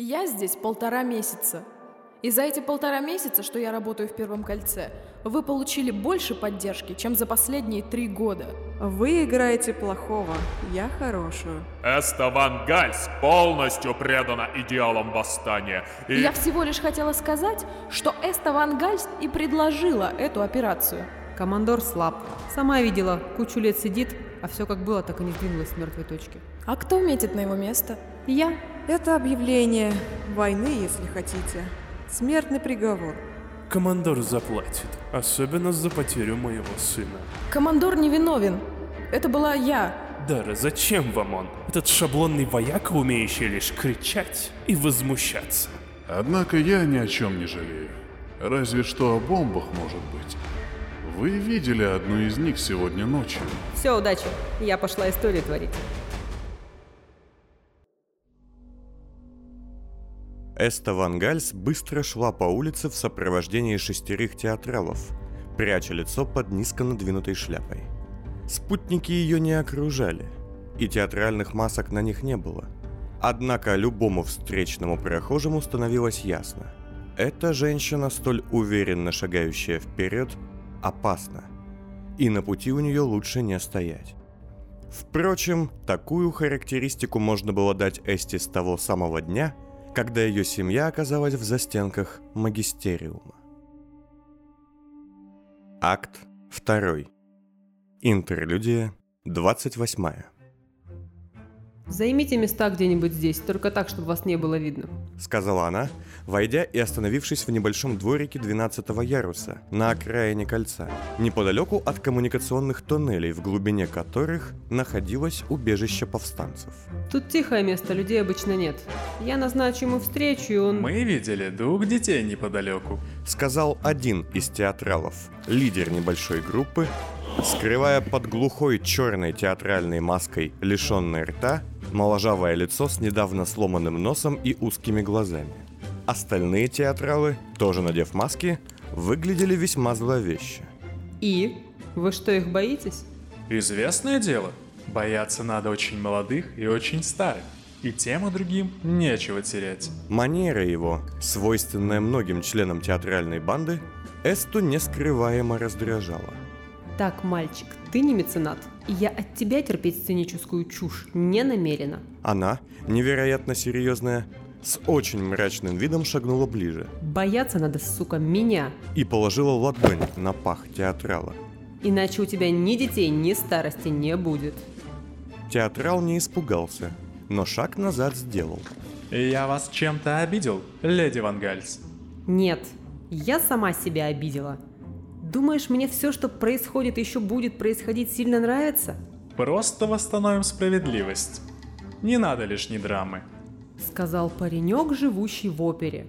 Я здесь полтора месяца. И за эти полтора месяца, что я работаю в Первом кольце, вы получили больше поддержки, чем за последние три года. Вы играете плохого, я хорошую. Эстован Гальс полностью предана идеалам восстания. И... Я всего лишь хотела сказать, что Эста Ван Гальс и предложила эту операцию. Командор слаб. Сама видела, кучу лет сидит, а все как было, так и не сдвинулось с мертвой точки. А кто метит на его место? Я. Это объявление войны, если хотите. Смертный приговор. Командор заплатит, особенно за потерю моего сына. Командор невиновен. Это была я. Дара, зачем вам он? Этот шаблонный вояка, умеющий лишь кричать и возмущаться. Однако я ни о чем не жалею. Разве что о бомбах, может быть. Вы видели одну из них сегодня ночью. Все, удачи. Я пошла историю творить. Эста Ван Гальс быстро шла по улице в сопровождении шестерых театралов, пряча лицо под низко надвинутой шляпой. Спутники ее не окружали, и театральных масок на них не было. Однако любому встречному прохожему становилось ясно. Эта женщина, столь уверенно шагающая вперед, опасна, и на пути у нее лучше не стоять. Впрочем, такую характеристику можно было дать Эсти с того самого дня – когда ее семья оказалась в застенках магистериума. Акт 2. Интерлюдия 28. Займите места где-нибудь здесь, только так, чтобы вас не было видно. Сказала она, войдя и остановившись в небольшом дворике 12 яруса, на окраине кольца, неподалеку от коммуникационных тоннелей, в глубине которых находилось убежище повстанцев. Тут тихое место, людей обычно нет. Я назначу ему встречу, и он... Мы видели двух детей неподалеку. Сказал один из театралов, лидер небольшой группы, скрывая под глухой черной театральной маской, лишенной рта, моложавое лицо с недавно сломанным носом и узкими глазами. Остальные театралы, тоже надев маски, выглядели весьма зловеще. И? Вы что, их боитесь? Известное дело. Бояться надо очень молодых и очень старых. И тем и другим нечего терять. Манера его, свойственная многим членам театральной банды, Эсту нескрываемо раздражала. Так, мальчик, ты не меценат, и я от тебя терпеть сценическую чушь не намерена. Она, невероятно серьезная, с очень мрачным видом шагнула ближе. Бояться надо, сука, меня. И положила ладонь на пах театрала. Иначе у тебя ни детей, ни старости не будет. Театрал не испугался, но шаг назад сделал. Я вас чем-то обидел, леди Ван Гальс? Нет, я сама себя обидела. Думаешь, мне все, что происходит и еще будет происходить, сильно нравится? Просто восстановим справедливость. Не надо лишней драмы. Сказал паренек, живущий в опере.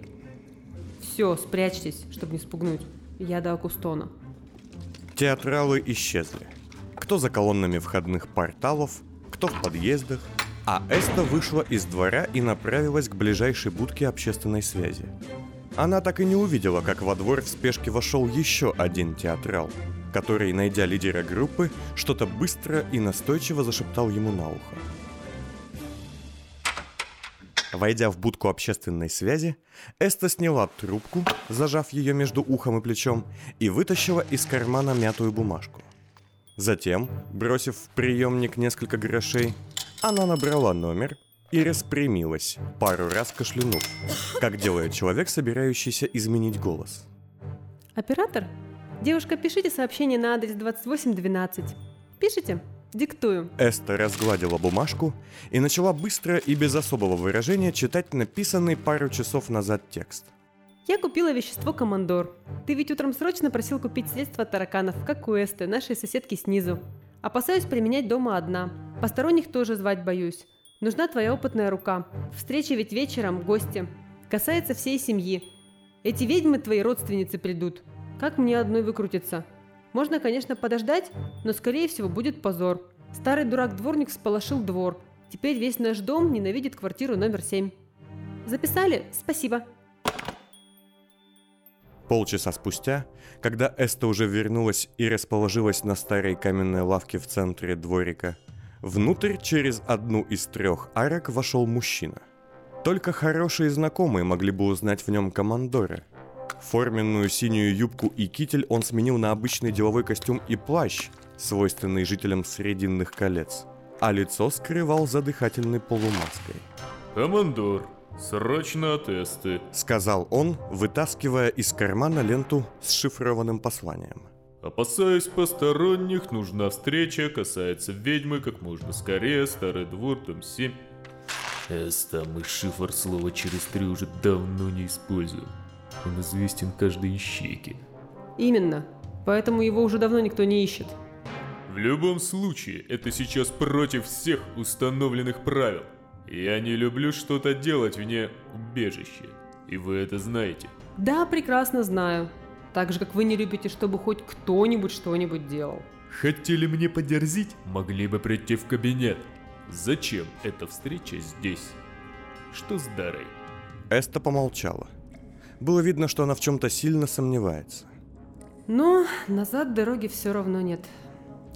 Все, спрячьтесь, чтобы не спугнуть. Я до Акустона. Театралы исчезли. Кто за колоннами входных порталов, кто в подъездах, а Эста вышла из двора и направилась к ближайшей будке общественной связи. Она так и не увидела, как во двор в спешке вошел еще один театрал, который, найдя лидера группы, что-то быстро и настойчиво зашептал ему на ухо. Войдя в будку общественной связи, Эста сняла трубку, зажав ее между ухом и плечом, и вытащила из кармана мятую бумажку. Затем, бросив в приемник несколько грошей, она набрала номер и распрямилась, пару раз кашлянув, как делает человек, собирающийся изменить голос. Оператор? Девушка, пишите сообщение на адрес 2812. Пишите? Диктую. Эста разгладила бумажку и начала быстро и без особого выражения читать написанный пару часов назад текст. Я купила вещество Командор. Ты ведь утром срочно просил купить средства от тараканов, как у Эсты, нашей соседки снизу. Опасаюсь применять дома одна. Посторонних тоже звать боюсь. Нужна твоя опытная рука. Встреча ведь вечером, гости. Касается всей семьи. Эти ведьмы твои родственницы придут. Как мне одной выкрутиться? Можно, конечно, подождать, но скорее всего будет позор. Старый дурак-дворник всполошил двор. Теперь весь наш дом ненавидит квартиру номер 7. Записали? Спасибо. Полчаса спустя, когда Эста уже вернулась и расположилась на старой каменной лавке в центре дворика, внутрь через одну из трех арок вошел мужчина. Только хорошие знакомые могли бы узнать в нем командора. Форменную синюю юбку и китель он сменил на обычный деловой костюм и плащ, свойственный жителям Срединных колец, а лицо скрывал за дыхательной полумаской. Командор, срочно тесты. Сказал он, вытаскивая из кармана ленту с шифрованным посланием. Опасаюсь посторонних, нужна встреча, касается ведьмы, как можно скорее, старый двор, дом 7. Эста, мы шифр слова через три уже давно не используем. Он известен каждой ищейке. Именно. Поэтому его уже давно никто не ищет. В любом случае, это сейчас против всех установленных правил. Я не люблю что-то делать вне убежища. И вы это знаете. Да, прекрасно знаю. Так же, как вы не любите, чтобы хоть кто-нибудь что-нибудь делал. Хотели мне подерзить, могли бы прийти в кабинет. Зачем эта встреча здесь? Что с Дарой? Эста помолчала. Было видно, что она в чем-то сильно сомневается. Но назад дороги все равно нет.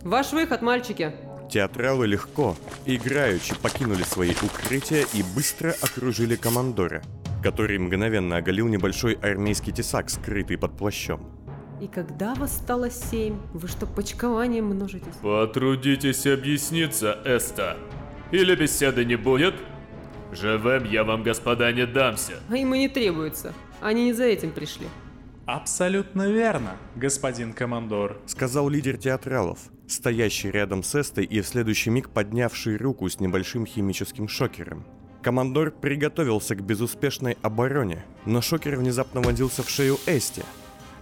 Ваш выход, мальчики! Театралы легко, играючи, покинули свои укрытия и быстро окружили командора, который мгновенно оголил небольшой армейский тесак, скрытый под плащом. И когда вас стало семь, вы что, почкованием множитесь? Потрудитесь объясниться, Эста. Или беседы не будет? Живым я вам, господа, не дамся. А им и не требуется. Они не за этим пришли. Абсолютно верно, господин командор. Сказал лидер театралов, стоящий рядом с Эстой и в следующий миг поднявший руку с небольшим химическим шокером. Командор приготовился к безуспешной обороне, но шокер внезапно вонзился в шею Эсти,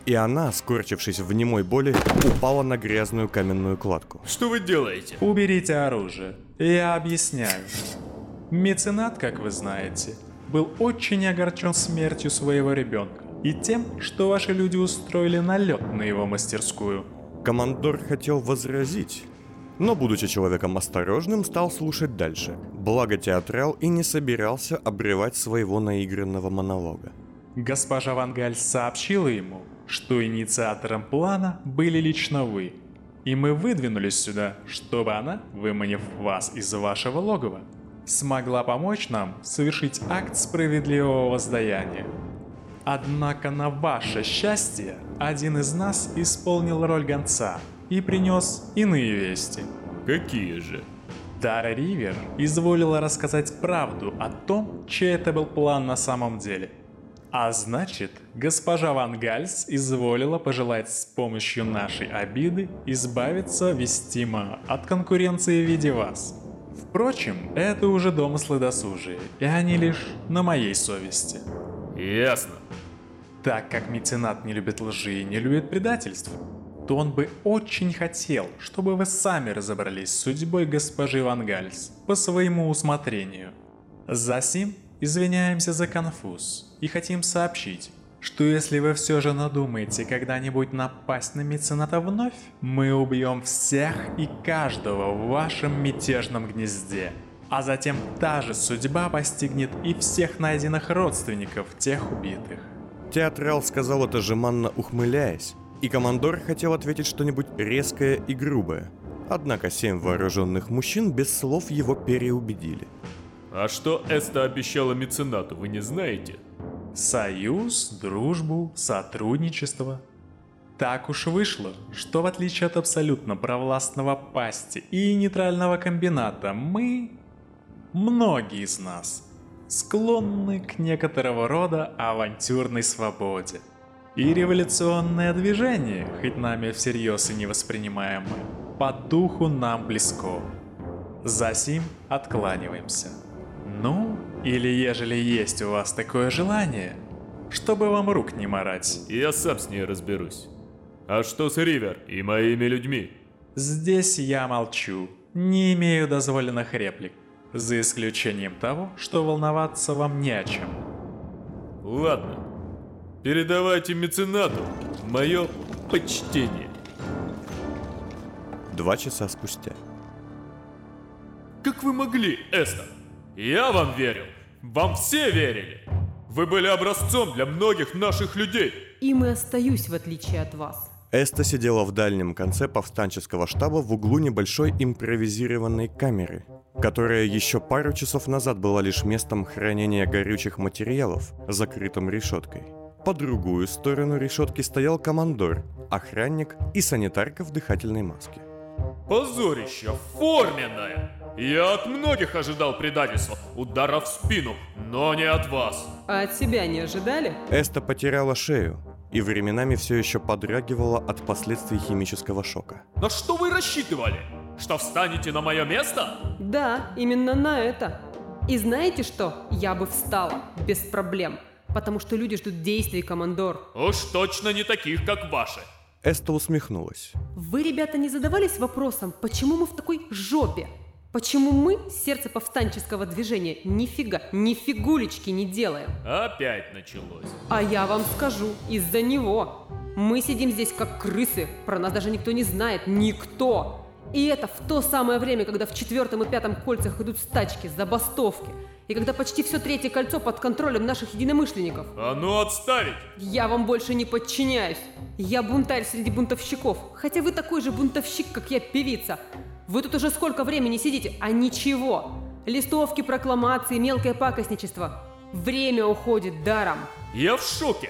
и она, скорчившись в немой боли, упала на грязную каменную кладку. Что вы делаете? Уберите оружие. Я объясняю. Меценат, как вы знаете, был очень огорчен смертью своего ребенка и тем, что ваши люди устроили налет на его мастерскую. Командор хотел возразить, но, будучи человеком осторожным, стал слушать дальше. Благо театрал и не собирался обрывать своего наигранного монолога. Госпожа Вангаль сообщила ему, что инициатором плана были лично вы. И мы выдвинулись сюда, чтобы она, выманив вас из вашего логова, смогла помочь нам совершить акт справедливого воздаяния. Однако на ваше счастье, один из нас исполнил роль гонца и принес иные вести. Какие же? Дара Ривер изволила рассказать правду о том, чей это был план на самом деле. А значит, госпожа Ван Гальс изволила пожелать с помощью нашей обиды избавиться вестимо от конкуренции в виде вас. Впрочем, это уже домыслы досужие, и они лишь на моей совести. Ясно. Так как меценат не любит лжи и не любит предательств, то он бы очень хотел, чтобы вы сами разобрались с судьбой госпожи Ван Гальс по своему усмотрению. Засим извиняемся за конфуз и хотим сообщить, что если вы все же надумаете когда-нибудь напасть на мецената вновь, мы убьем всех и каждого в вашем мятежном гнезде. А затем та же судьба постигнет и всех найденных родственников тех убитых. Театрал сказал это жеманно ухмыляясь, и командор хотел ответить что-нибудь резкое и грубое. Однако семь вооруженных мужчин без слов его переубедили. А что Эста обещала меценату, вы не знаете? Союз, дружбу, сотрудничество. Так уж вышло, что в отличие от абсолютно провластного пасти и нейтрального комбината, мы, многие из нас, склонны к некоторого рода авантюрной свободе. И революционное движение, хоть нами всерьез и не воспринимаемое, по духу нам близко. Засим откланиваемся. Ну, или ежели есть у вас такое желание, чтобы вам рук не марать. Я сам с ней разберусь. А что с Ривер и моими людьми? Здесь я молчу, не имею дозволенных реплик, за исключением того, что волноваться вам не о чем. Ладно. Передавайте меценату мое почтение. Два часа спустя. Как вы могли, Эста? Я вам верил. Вам все верили. Вы были образцом для многих наших людей. Им и остаюсь, в отличие от вас. Эста сидела в дальнем конце повстанческого штаба в углу небольшой импровизированной камеры, которая еще пару часов назад была лишь местом хранения горючих материалов, закрытым решеткой. По другую сторону решетки стоял командор, охранник и санитарка в дыхательной маске. Позорище форменное! Я от многих ожидал предательства, удара в спину, но не от вас. А от себя не ожидали? Эста потеряла шею и временами все еще подрагивала от последствий химического шока. На что вы рассчитывали? Что встанете на мое место? Да, именно на это. И знаете что? Я бы встала, без проблем. Потому что люди ждут действий, командор. Уж точно не таких, как ваши. Эста усмехнулась. Вы, ребята, не задавались вопросом, почему мы в такой жопе? Почему мы, сердце повстанческого движения, нифига, ни фигулечки не делаем? Опять началось. А я вам скажу, из-за него. Мы сидим здесь как крысы, про нас даже никто не знает, никто. И это в то самое время, когда в четвертом и пятом кольцах идут стачки, забастовки. И когда почти все третье кольцо под контролем наших единомышленников. А ну отставить! Я вам больше не подчиняюсь. Я бунтарь среди бунтовщиков. Хотя вы такой же бунтовщик, как я певица. Вы тут уже сколько времени сидите, а ничего. Листовки, прокламации, мелкое пакостничество. Время уходит даром. Я в шоке.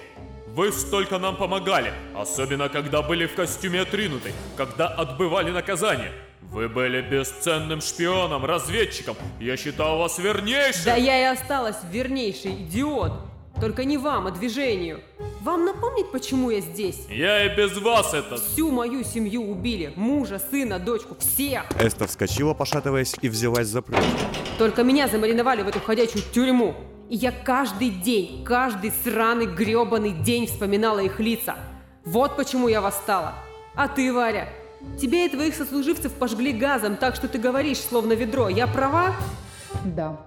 Вы столько нам помогали, особенно когда были в костюме отринуты, когда отбывали наказание. Вы были бесценным шпионом, разведчиком. Я считал вас вернейшим. Да я и осталась вернейший идиот. Только не вам, а движению. Вам напомнить, почему я здесь? Я и без вас это... Всю мою семью убили. Мужа, сына, дочку, всех. Эста вскочила, пошатываясь, и взялась за прутья. Только меня замариновали в эту ходячую тюрьму. И я каждый день, каждый сраный гребаный день вспоминала их лица. Вот почему я восстала. А ты, Варя, тебя и твоих сослуживцев пожгли газом, так что ты говоришь, словно ведро. Я права? Да,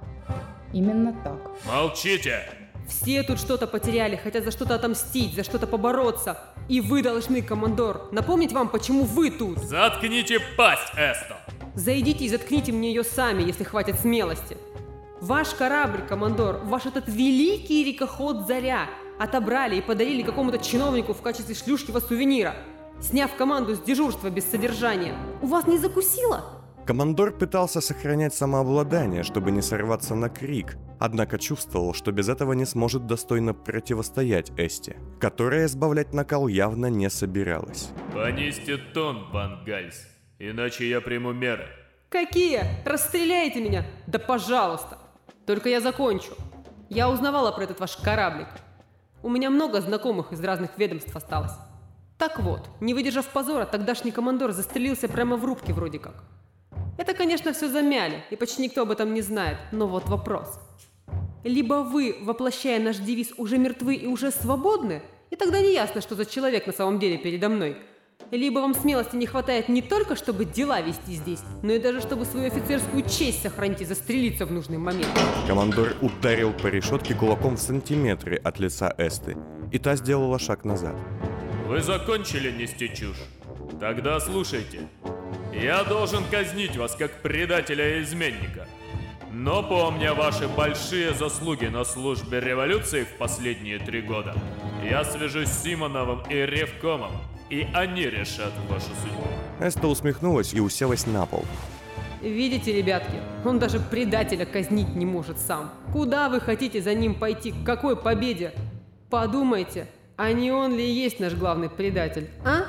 именно так. Молчите! Все тут что-то потеряли, хотят за что-то отомстить, за что-то побороться. И вы должны, командор, напомнить вам, почему вы тут. Заткните пасть, Эсто! Зайдите и заткните мне ее сами, если хватит смелости. Ваш корабль, командор, ваш этот великий рекоход «Заря» отобрали и подарили какому-то чиновнику в качестве шлюшкива сувенира, сняв команду с дежурства без содержания. У вас не закусило? Командор пытался сохранять самообладание, чтобы не сорваться на крик, однако чувствовал, что без этого не сможет достойно противостоять Эсте, которая избавлять накал явно не собиралась. Понизьте тон, Ван Гальс, иначе я приму меры. Какие? Расстреляйте меня? Да пожалуйста. Только я закончу. Я узнавала про этот ваш кораблик. У меня много знакомых из разных ведомств осталось. Так вот, не выдержав позора, тогдашний командор застрелился прямо в рубке вроде как. Это, конечно, все замяли, и почти никто об этом не знает, но вот вопрос. Либо вы, воплощая наш девиз, уже мертвы и уже свободны, и тогда не ясно, что за человек на самом деле передо мной. Либо вам смелости не хватает не только, чтобы дела вести здесь, но и даже чтобы свою офицерскую честь сохранить и застрелиться в нужный момент. Командор ударил по решетке кулаком в сантиметре от лица Эсты, и та сделала шаг назад. Вы закончили нести чушь? Тогда слушайте. Я должен казнить вас как предателя и изменника. Но помня ваши большие заслуги на службе революции в последние три года, я свяжусь с Симоновым и Ревкомом, и они решат вашу судьбу. Эста усмехнулась и уселась на пол. Видите, ребятки, он даже предателя казнить не может сам. Куда вы хотите за ним пойти? К какой победе? Подумайте, а не он ли есть наш главный предатель, а?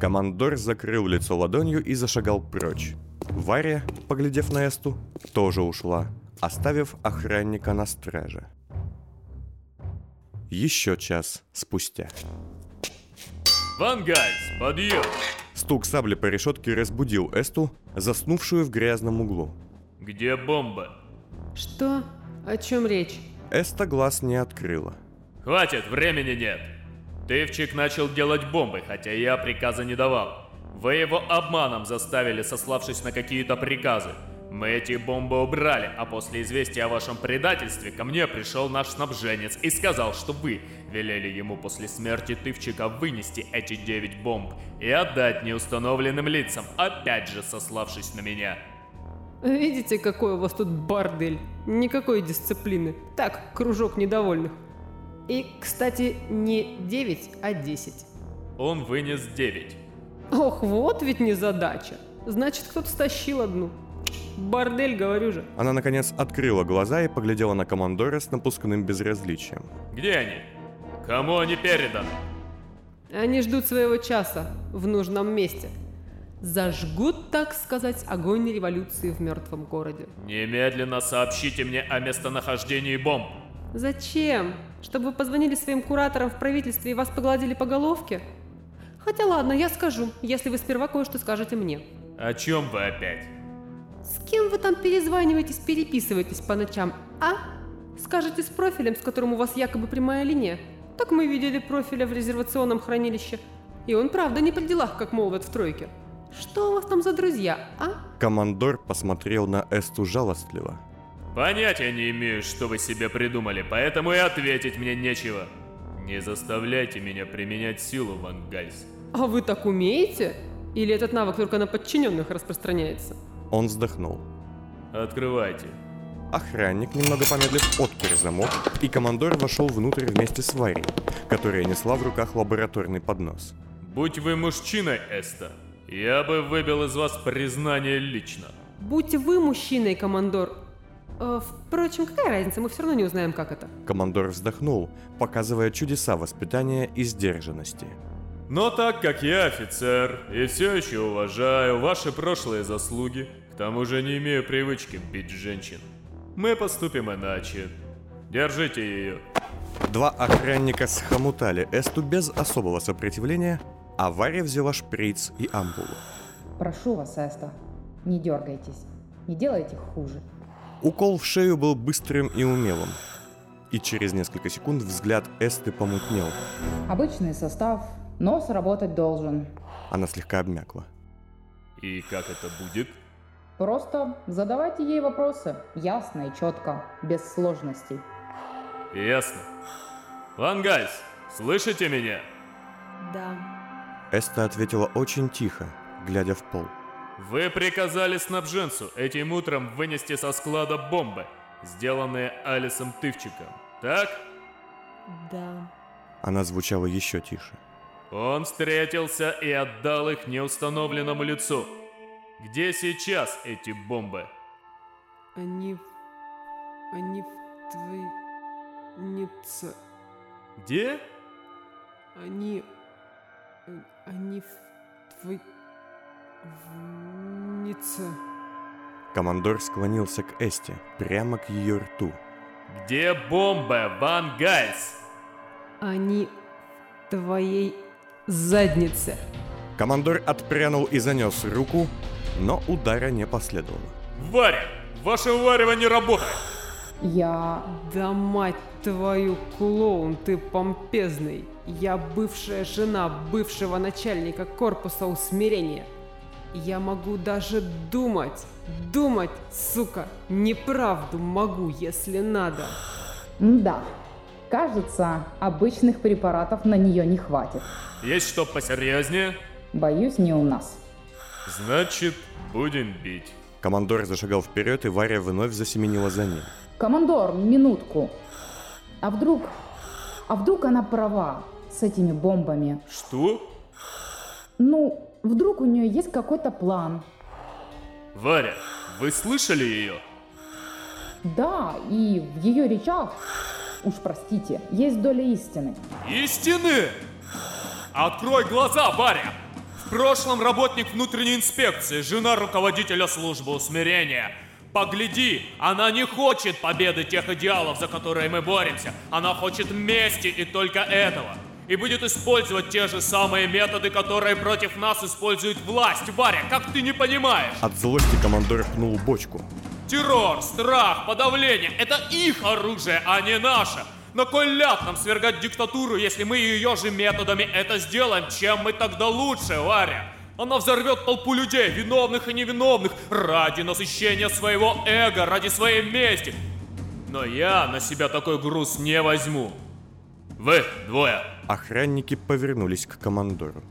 Командор закрыл лицо ладонью и зашагал прочь. Варя, поглядев на Эсту, тоже ушла, оставив охранника на страже. Еще час спустя. Ван Гальс, подъем! Стук сабли по решетке разбудил Эсту, заснувшую в грязном углу. Где бомба? Что? О чем речь? Эста глаз не открыла. Хватит, времени нет. Тывчик начал делать бомбы, хотя я приказа не давал. Вы его обманом заставили, сославшись на какие-то приказы. Мы эти бомбы убрали, а после известия о вашем предательстве ко мне пришел наш снабженец и сказал, что вы велели ему после смерти Тывчика вынести эти девять бомб и отдать неустановленным лицам, опять же сославшись на меня. Видите, какой у вас тут бордель? Никакой дисциплины. Так, кружок недовольных. И, кстати, не 9, а 10. Он вынес 9. Ох, вот ведь незадача. Значит, кто-то стащил одну. Бордель, говорю же. Она, наконец, открыла глаза и поглядела на командора с напускным безразличием. Где они? Кому они переданы? Они ждут своего часа в нужном месте. Зажгут, так сказать, огонь революции в мертвом городе. Немедленно сообщите мне о местонахождении бомб. Зачем? Чтобы вы позвонили своим кураторам в правительстве и вас погладили по головке? Хотя ладно, я скажу, если вы сперва кое-что скажете мне. О чем вы опять? С кем вы там перезваниваетесь, переписываетесь по ночам, а? Скажете с профилем, с которым у вас якобы прямая линия? Так мы видели профиля в резервационном хранилище. И он правда не при делах, как молвят в тройке. Что у вас там за друзья, а? Командор посмотрел на Эсту жалостливо. Понятия не имею, что вы себе придумали, поэтому и ответить мне нечего. Не заставляйте меня применять силу, Ван Гальс. А вы так умеете? Или этот навык только на подчиненных распространяется? Он вздохнул. Открывайте. Охранник, немного помедлив, отпер замок, и командор вошел внутрь вместе с Варей, которая несла в руках лабораторный поднос. Будь вы мужчиной, Эста, я бы выбил из вас признание лично. Будьте вы мужчиной, командор. Э, впрочем, какая разница, мы все равно не узнаем, как это. Командор вздохнул, показывая чудеса воспитания и сдержанности. Но так как я офицер и все еще уважаю ваши прошлые заслуги, к тому же не имею привычки бить женщин, мы поступим иначе. Держите ее. Два охранника схомутали Эсту без особого сопротивления, а Варя взяла шприц и ампулу. Прошу вас, Эста, не дергайтесь. Не делайте хуже. Укол в шею был быстрым и умелым. И через несколько секунд взгляд Эсты помутнел. Обычный состав, но сработать должен. Она слегка обмякла. И как это будет? Просто задавайте ей вопросы, ясно и четко, без сложностей. Ясно. Вангайс, слышите меня? Да. Эста ответила очень тихо, глядя в пол. Вы приказали снабженцу этим утром вынести со склада бомбы, сделанные Алисом Тывчиком, так? Да. Она звучала еще тише. Он встретился и отдал их неустановленному лицу. Где сейчас эти бомбы? Они... в- Они в твоей... Нице. Где? Они... Они в твой... В Нице. Командор склонился к Эсте, прямо к ее рту. Где бомбы, Ван Гайс? Они в твоей заднице. Командор отпрянул и занес руку, но удара не последовало. Варя! Ваше варево не работает! Я... Да мать твою, клоун, ты помпезный. Я бывшая жена бывшего начальника корпуса усмирения. Я могу даже думать, думать, сука, неправду могу, если надо. Да. Кажется, обычных препаратов на нее не хватит. Есть что посерьезнее? Боюсь, не у нас. Значит, будем бить. Командор зашагал вперед, и Варя вновь засеменила за ним. Командор, минутку. А вдруг... А вдруг она права с этими бомбами? Что? Ну, вдруг у нее есть какой-то план. Варя, вы слышали ее? Да, и в ее речах, уж простите, есть доля истины. Истины! Открой глаза, Варя! В прошлом работник внутренней инспекции, жена руководителя службы усмирения. Погляди, она не хочет победы тех идеалов, за которые мы боремся. Она хочет мести и только этого. И будет использовать те же самые методы, которые против нас использует власть. Варя, как ты не понимаешь? От злости командор пнул бочку. Террор, страх, подавление – это их оружие, а не наше. На кой ляд нам свергать диктатуру, если мы ее же методами это сделаем? Чем мы тогда лучше, Варя? Она взорвет толпу людей, виновных и невиновных, ради насыщения своего эго, ради своей мести. Но я на себя такой груз не возьму. Вы двое, Охранники повернулись к командору.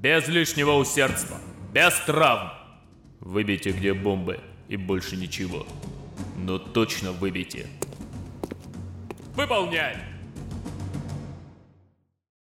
без лишнего усердства, без травм. Выбейте, где бомбы, и больше ничего. Но точно выбейте. Выполнять!